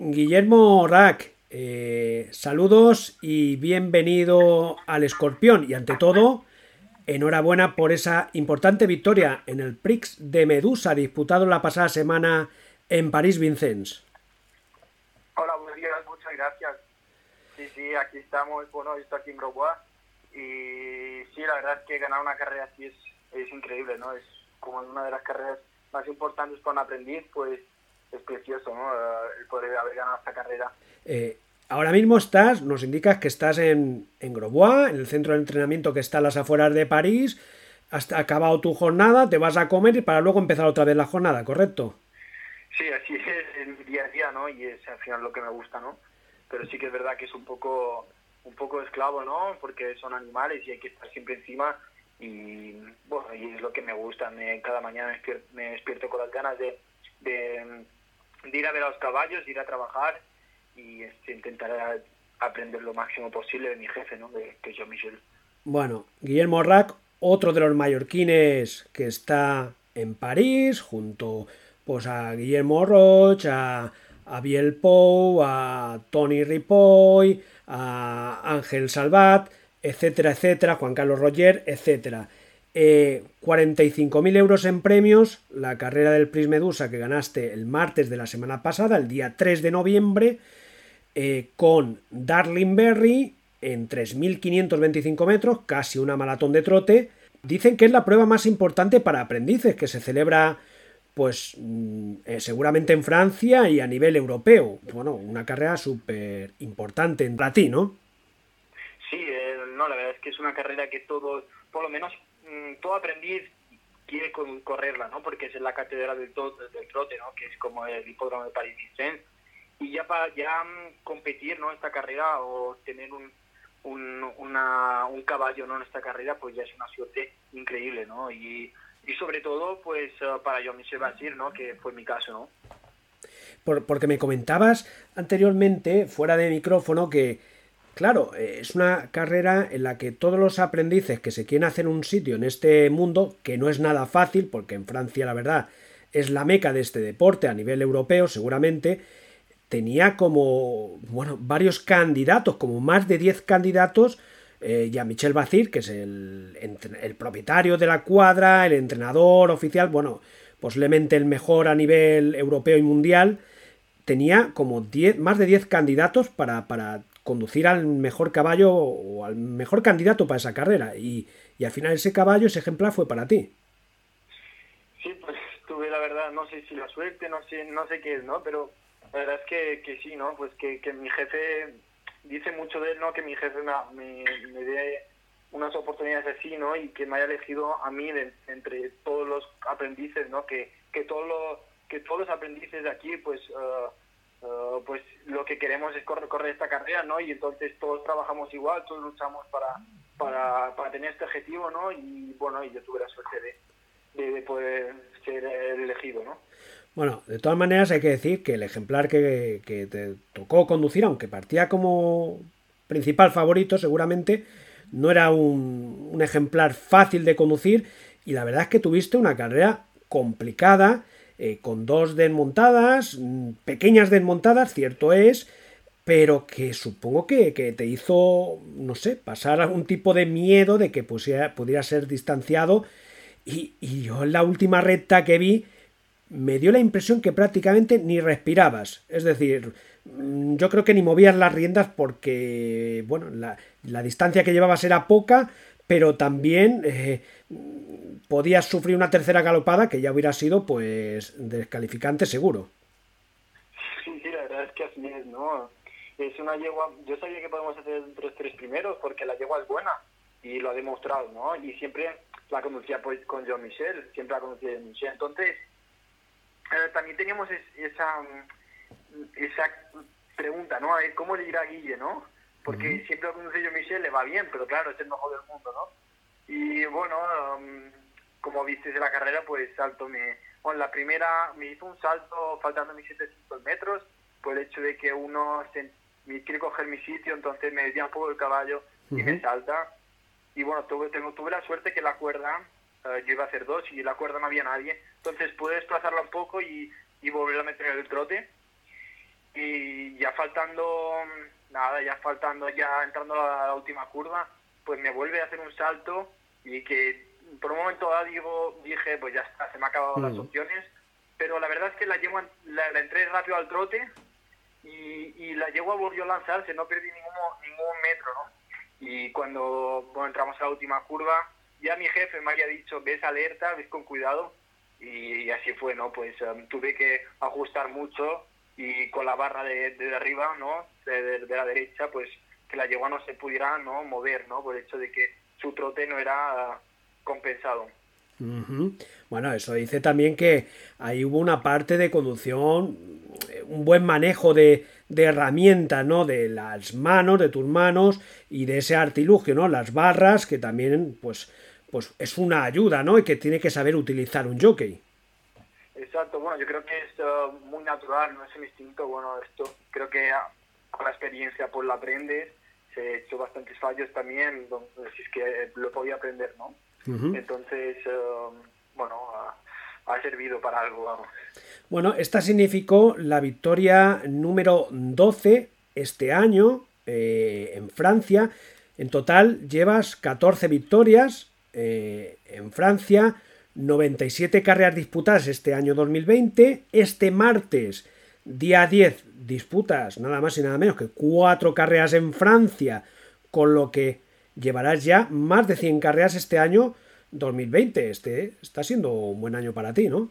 Guillermo Rack, eh, saludos y bienvenido al Escorpión. Y ante todo, enhorabuena por esa importante victoria en el Prix de Medusa disputado la pasada semana en París-Vincennes. Hola, buenos días, muchas gracias. Sí, sí, aquí estamos, bueno, estoy aquí en Grobois y sí, la verdad es que ganar una carrera así es, es increíble, ¿no? Es como una de las carreras más importantes para un aprendiz, pues es precioso, ¿no? El poder haber ganado esta carrera. Eh, ahora mismo estás, nos indicas que estás en, en Grobois, en el centro de entrenamiento que está a las afueras de París, has acabado tu jornada, te vas a comer y para luego empezar otra vez la jornada, ¿correcto? Sí, así es el día a día, ¿no? Y es al final lo que me gusta, ¿no? Pero sí que es verdad que es un poco un poco esclavo, ¿no? Porque son animales y hay que estar siempre encima y bueno, y es lo que me gusta. Me, cada mañana me despierto, con las ganas de, de, ir a ver a los caballos, de ir a trabajar y este, intentar aprender lo máximo posible de mi jefe, ¿no? De, que es Jean Michel. Bueno, Guillermo Rack, otro de los mallorquines que está en París, junto pues a Guillermo Roch, a, a Biel Pou, a Tony Ripoll, a Ángel Salvat, etcétera, etcétera, Juan Carlos Roger, etcétera. Eh, 45.000 euros en premios, la carrera del Pris Medusa que ganaste el martes de la semana pasada, el día 3 de noviembre, eh, con Darling Berry en 3.525 metros, casi una maratón de trote. Dicen que es la prueba más importante para aprendices, que se celebra pues mm, eh, seguramente en Francia y a nivel europeo. Bueno, una carrera súper importante para ti, ¿no? Sí, eh, no, la verdad es que es una carrera que todo, por lo menos mm, todo aprendiz quiere correrla, ¿no? Porque es la catedral del, del trote, ¿no? Que es como el hipódromo de París-Vincennes. Y ya para ya mm, competir, ¿no? Esta carrera o tener un, un, un caballo, ¿no? En esta carrera, pues ya es una suerte increíble, ¿no? Y y sobre todo pues eh, para yo Michel Basir, ¿no? que fue mi caso. ¿no? porque me comentabas anteriormente, fuera de micrófono, que claro, eh, es una carrera en la que todos los aprendices que se quieren hacer un sitio en este mundo, que no es nada fácil, porque en Francia la verdad es la meca de este deporte a nivel europeo seguramente, tenía como, bueno, varios candidatos, como más de 10 candidatos eh, ya Michel Bacir, que es el, el, propietario de la cuadra, el entrenador oficial, bueno, posiblemente el mejor a nivel europeo y mundial, tenía como 10, más de 10 candidatos para, para conducir al mejor caballo o al mejor candidato para esa carrera. Y, y al final ese caballo, ese ejemplar fue para ti. Sí, pues tuve la verdad, no sé si la suerte, no sé, no sé qué es, ¿no? Pero la verdad es que, que sí, ¿no? Pues que, que mi jefe dice mucho de él, ¿no? Que mi jefe me, me, dé unas oportunidades así, ¿no? Y que me haya elegido a mí de, entre todos los aprendices, ¿no? Que, que, todos los, que todos los aprendices de aquí, pues, uh, uh, pues lo que queremos es correr, correr esta carrera, ¿no? Y entonces todos trabajamos igual, todos luchamos para, para, para tener este objetivo, ¿no? Y bueno, y yo tuve la suerte de, de poder ser elegido, ¿no? Bueno, de todas maneras hay que decir que el ejemplar que, te tocó conducir, aunque partía como principal favorito seguramente, no era un, ejemplar fácil de conducir y la verdad es que tuviste una carrera complicada, eh, con dos desmontadas, mm, pequeñas desmontadas, cierto es, pero que supongo que, te hizo, no sé, pasar algún tipo de miedo de que pudiera, ser distanciado y, y yo en la última recta que vi, me dio la impresión que prácticamente ni respirabas. Es decir, mm, yo creo que ni movías las riendas porque, bueno, la, distancia que llevabas era poca, pero también eh, podías sufrir una tercera galopada que ya hubiera sido, pues, descalificante seguro. Sí, la verdad es que así es, ¿no? Es una yegua, yo sabía que podemos hacer los tres primeros porque la yegua es buena y lo ha demostrado, ¿no? Y siempre la conducía pues, con John Michel, siempre la conducía John Michel. Entonces, eh, también teníamos esa, esa pregunta, ¿no? A ver, ¿cómo le irá a Guille, no? Porque siempre lo yo Michel le va bien, pero claro, es el mejor del mundo, ¿no? Y bueno, um, como viste de la carrera, pues salto me... Bueno, la primera me hizo un salto faltando mis 700 metros, por el hecho de que uno me quiere coger mi sitio, entonces me desvía un poco el caballo y me salta. Y bueno, tuve, tengo, tuve la suerte que la cuerda eh, yo iba a hacer dos y la cuerda no había nadie. Entonces pude desplazarla un poco y, y volver a meter el trote. y ya faltando, nada, ya faltando, ya entrando a la última curva, pues me vuelve a hacer un salto y que por un momento dado digo, dije, pues ya está, se me han acabado las opciones, pero la verdad es que la, llevo, la, entré rápido al trote y, y la a volvió a lanzarse, no perdí ningún, ningún metro, ¿no? Y cuando bueno, entramos a la última curva, ya mi jefe me había dicho, ves alerta, ves con cuidado, y, así fue, ¿no? Pues um, tuve que ajustar mucho y con la barra de, de arriba, ¿no? De, de, la derecha, pues que la yegua no se pudiera, ¿no? Mover, ¿no? Por el hecho de que su trote no era compensado. Bueno, eso dice también que ahí hubo una parte de conducción, un buen manejo de, de herramientas, ¿no? De las manos, de tus manos y de ese artilugio, ¿no? Las barras, que también, pues, pues es una ayuda, ¿no? Y que tiene que saber utilizar un jockey. Exacto, bueno, yo creo que es uh, muy natural, no es un instinto, bueno, esto creo que ah, con la experiencia pues lo aprendes, se he hecho bastantes fallos también, entonces es que lo podía aprender, ¿no? Entonces, uh, bueno, ha servido para algo, vamos. Bueno, esta significó la victoria número 12 este año eh, en Francia. En total llevas 14 victorias eh, en Francia, 97 carreras disputadas este año 2020. Este martes, día 10, disputas nada más y nada menos que 4 carreras en Francia, con lo que llevarás ya más de 100 carreras este año 2020. Este está siendo un buen año para ti, ¿no?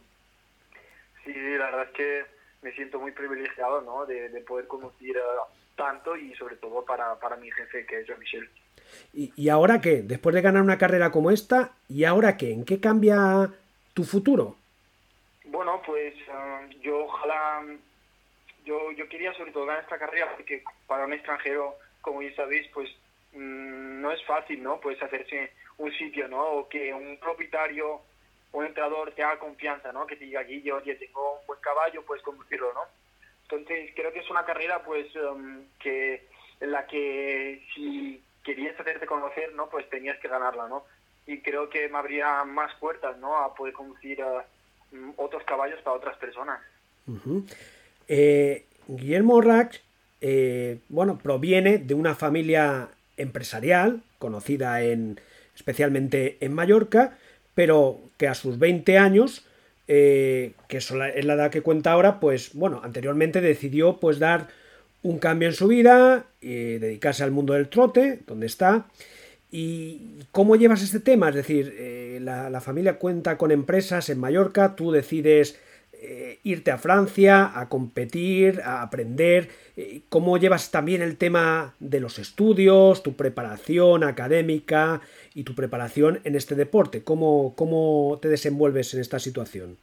Sí, la verdad es que me siento muy privilegiado, ¿no? De, poder conducir tanto y sobre todo para, para mi jefe, que es Jean Michel. ¿Y, ¿Y ahora qué? Después de ganar una carrera como esta, ¿y ahora qué? ¿En qué cambia tu futuro? Bueno, pues um, yo ojalá, yo, yo quería sobre todo ganar esta carrera porque para un extranjero, como ya sabéis, pues mm, no es fácil, ¿no? Pues hacerse un sitio, ¿no? O que un propietario un entrenador te haga confianza, ¿no? Que te diga, aquí yo tengo un buen caballo, puedes conducirlo, ¿no? Entonces, creo que es una carrera, pues, um, que en la que si querías hacerte conocer, ¿no? Pues tenías que ganarla, ¿no? Y creo que me abría más puertas, ¿no? A poder conducir uh, otros caballos para otras personas. Eh, Guillermo Rack, eh, bueno, proviene de una familia empresarial conocida en especialmente en Mallorca pero que a sus 20 años, eh, que es la edad que cuenta ahora, pues bueno, anteriormente decidió pues dar un cambio en su vida, y dedicarse al mundo del trote, donde está. ¿Y cómo llevas este tema? Es decir, eh, la, familia cuenta con empresas en Mallorca, tú decides eh, irte a Francia a competir, a aprender. ¿Cómo llevas también el tema de los estudios, tu preparación académica y tu preparación en este deporte. ¿Cómo, cómo te desenvuelves en esta situación?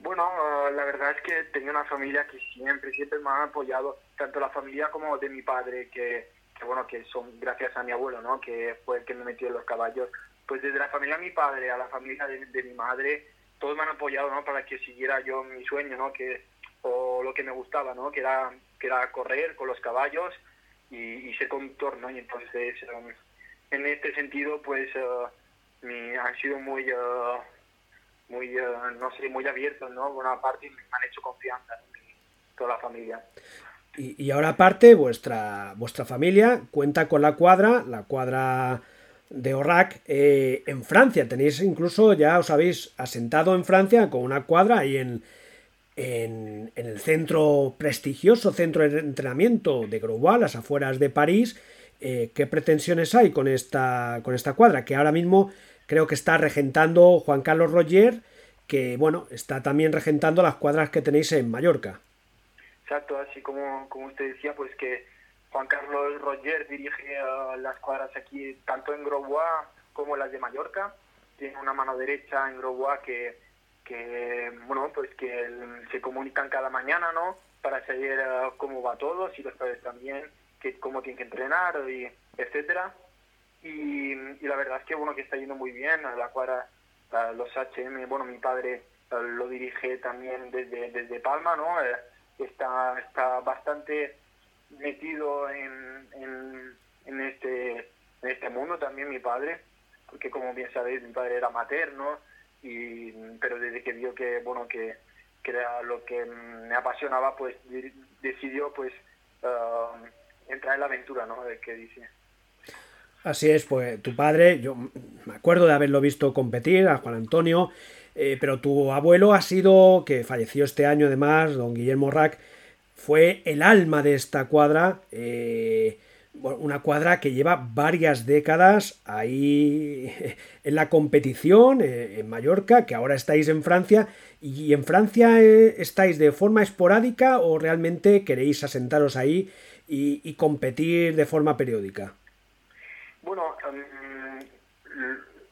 Bueno, eh, la verdad es que tengo una familia que siempre, siempre me ha apoyado, tanto la familia como de mi padre, que, bueno, que son gracias a mi abuelo, ¿no? Que fue el que me metió en los caballos. Pues desde la familia de mi padre a la familia de, mi madre, todos me han apoyado, ¿no? Para que siguiera yo mi sueño, ¿no? Que, o lo que me gustaba, ¿no? Que era, que era correr con los caballos y, ser conductor, ¿no? Y entonces... Um, en este sentido, pues uh, han sido muy, uh, muy uh, no sé, muy abiertos, ¿no? Por una parte me han hecho confianza, toda la familia. Y, ahora aparte, vuestra, vuestra familia cuenta con la cuadra, la cuadra de Orac eh, en Francia. Tenéis incluso, ya os habéis asentado en Francia con una cuadra ahí en, en, en el centro prestigioso, centro de entrenamiento de Grosbois, las afueras de París, eh, qué pretensiones hay con esta, con esta cuadra, que ahora mismo creo que está regentando Juan Carlos Roger, que bueno, está también regentando las cuadras que tenéis en Mallorca. Exacto, así como, como usted decía, pues que Juan Carlos Roger dirige las cuadras aquí tanto en Grosbois como las de Mallorca. Tiene una mano derecha en Grosbois que, que bueno, pues que se comunican cada mañana, ¿no? Para saber uh, cómo va todo, si los padres también que cómo tiene que entrenar, y etcétera. Y, la verdad es que bueno que está yendo muy bien a la cuadra los HM bueno mi padre lo dirige también desde, desde Palma no eh, está está bastante metido en, en, este en este mundo también mi padre porque como bien sabéis mi padre era materno y pero desde que vio que bueno que que era lo que me apasionaba, pues decidió pues uh, entrar en la aventura, ¿no? De que dice. Así es, pues tu padre, yo me acuerdo de haberlo visto competir, a Juan Antonio, eh, pero tu abuelo ha sido, que falleció este año además, don Guillermo Rack, fue el alma de esta cuadra, eh, una cuadra que lleva varias décadas ahí en la competición, eh, en Mallorca, que ahora estáis en Francia, y en Francia estáis de forma esporádica o realmente queréis asentaros ahí y competir de forma periódica. Bueno, em,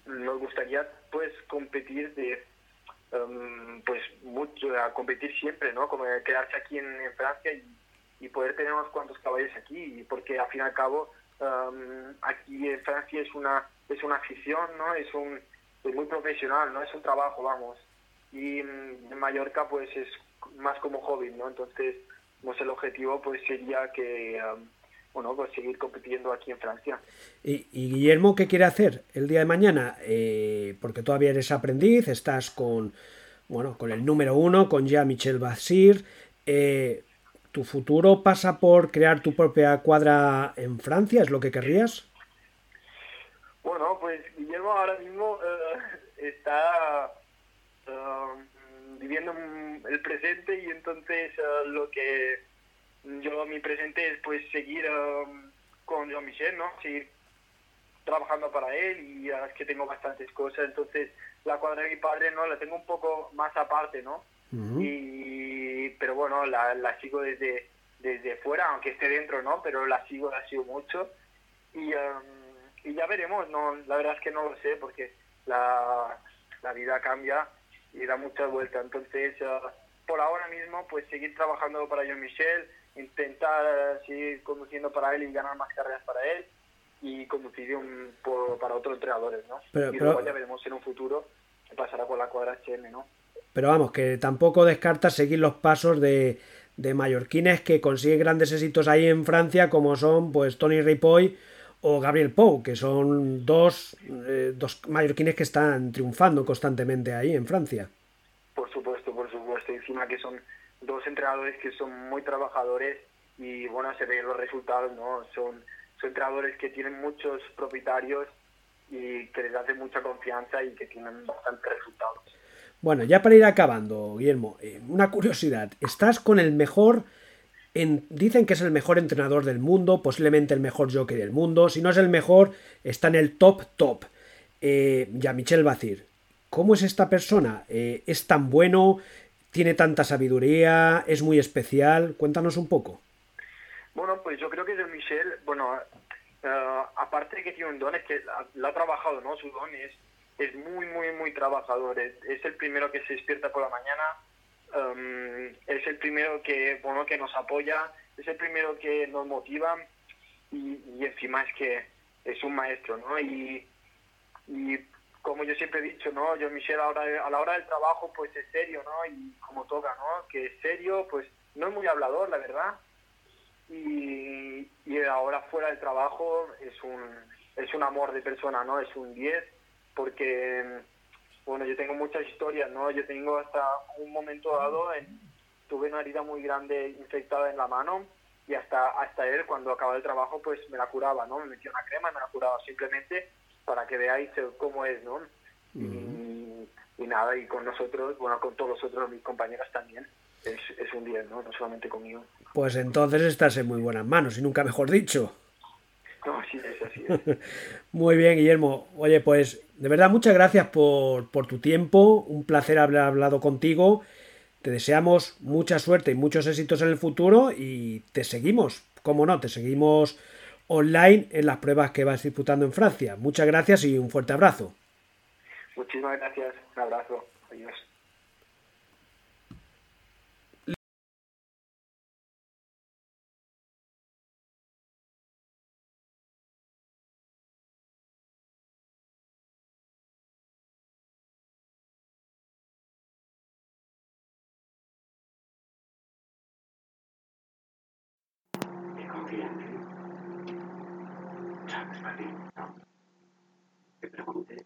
nos gustaría pues competir de em, pues mucho, a competir siempre, ¿no? Como quedarse aquí en, Francia y, poder tener unos cuantos caballos aquí, porque al fin y al cabo em, aquí en Francia es una es una afición, ¿no? Es un es muy profesional, ¿no? Es un trabajo, vamos. Y en Mallorca pues es más como hobby, ¿no? Entonces, pues el objetivo pues sería que bueno, pues seguir compitiendo aquí en Francia. ¿Y, Guillermo qué quiere hacer el día de mañana? Eh, porque todavía eres aprendiz, estás con, bueno, con el número uno, con ya Michel Basir. Eh, ¿Tu futuro pasa por crear tu propia cuadra en Francia? ¿Es lo que querrías? Bueno, pues Guillermo ahora mismo eh, está viviendo el presente y entonces lo que yo mi presente es pues seguir um, con Jean Michel, ¿no? Seguir trabajando para él y es que tengo bastantes cosas, entonces la cuadra de mi padre no la tengo un poco más aparte, ¿no? y pero bueno, la, la sigo desde desde fuera, aunque esté dentro, ¿no? Pero la sigo, la sigo mucho y, um, y ya veremos, no, la verdad es que no lo sé porque la, la vida cambia y da muchas vueltas, entonces uh, por ahora mismo pues seguir trabajando para Jean Michel intentar seguir conduciendo para él y ganar más carreras para él y conducir un, para otros entrenadores, ¿no? Pero, y luego ya veremos en un futuro qué pasará con la cuadra HM, ¿no? Pero vamos, que tampoco descartas seguir los pasos de, de mallorquines que consiguen grandes éxitos ahí en Francia, como son pues Tony Ripoll o Gabriel Pou, que son dos, eh, dos mallorquines que están triunfando constantemente ahí en Francia. Por supuesto, por supuesto. Encima que son dos entrenadores que son muy trabajadores y bueno, se ven los resultados, ¿no? Son, son entrenadores que tienen muchos propietarios y que les hacen mucha confianza y que tienen bastantes resultados. Bueno, ya para ir acabando, Guillermo, eh, una curiosidad. Estás con el mejor, en, dicen que es el mejor entrenador del mundo, posiblemente el mejor jockey del mundo. Si no es el mejor, está en el top top. Eh, ya Michel Bacir, ¿cómo es esta persona? Eh, ¿Es tan bueno? Tiene tanta sabiduría, es muy especial. Cuéntanos un poco. Bueno, pues yo creo que de Michel, bueno, uh, aparte de que tiene un don, es que lo ha trabajado, ¿no? Su don es, es muy, muy, muy trabajador. Es, el primero que se despierta por la mañana, um, es el primero que, bueno, que nos apoya, es el primero que nos motiva y, y encima es que es un maestro, ¿no? Y, y como yo siempre he dicho, ¿no? Yo, Michelle, a, a la hora del trabajo, pues es serio, ¿no? Y como toca, ¿no? Que es serio, pues no es muy hablador, la verdad. Y, y ahora fuera del trabajo es un, es un amor de persona, ¿no? Es un 10, porque, bueno, yo tengo muchas historias, ¿no? Yo tengo hasta un momento dado, en, tuve una herida muy grande infectada en la mano y hasta, hasta él, cuando acababa el trabajo, pues me la curaba, ¿no? Me metía una crema y me la curaba simplemente para que veáis cómo es, ¿no? y, nada, y con nosotros, bueno, con todos los otros mis compañeros también, es, es un día, ¿no? No solamente conmigo. Pues entonces estás en muy buenas manos, y nunca mejor dicho. No, así es, así es. muy bien, Guillermo. Oye, pues de verdad muchas gracias por, por tu tiempo, un placer haber hablado contigo. Te deseamos mucha suerte y muchos éxitos en el futuro y te seguimos, cómo no, te seguimos online en las pruebas que vas disputando en Francia. Muchas gracias y un fuerte abrazo. Muchísimas gracias. Un abrazo. Adiós.